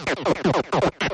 ハハハハ!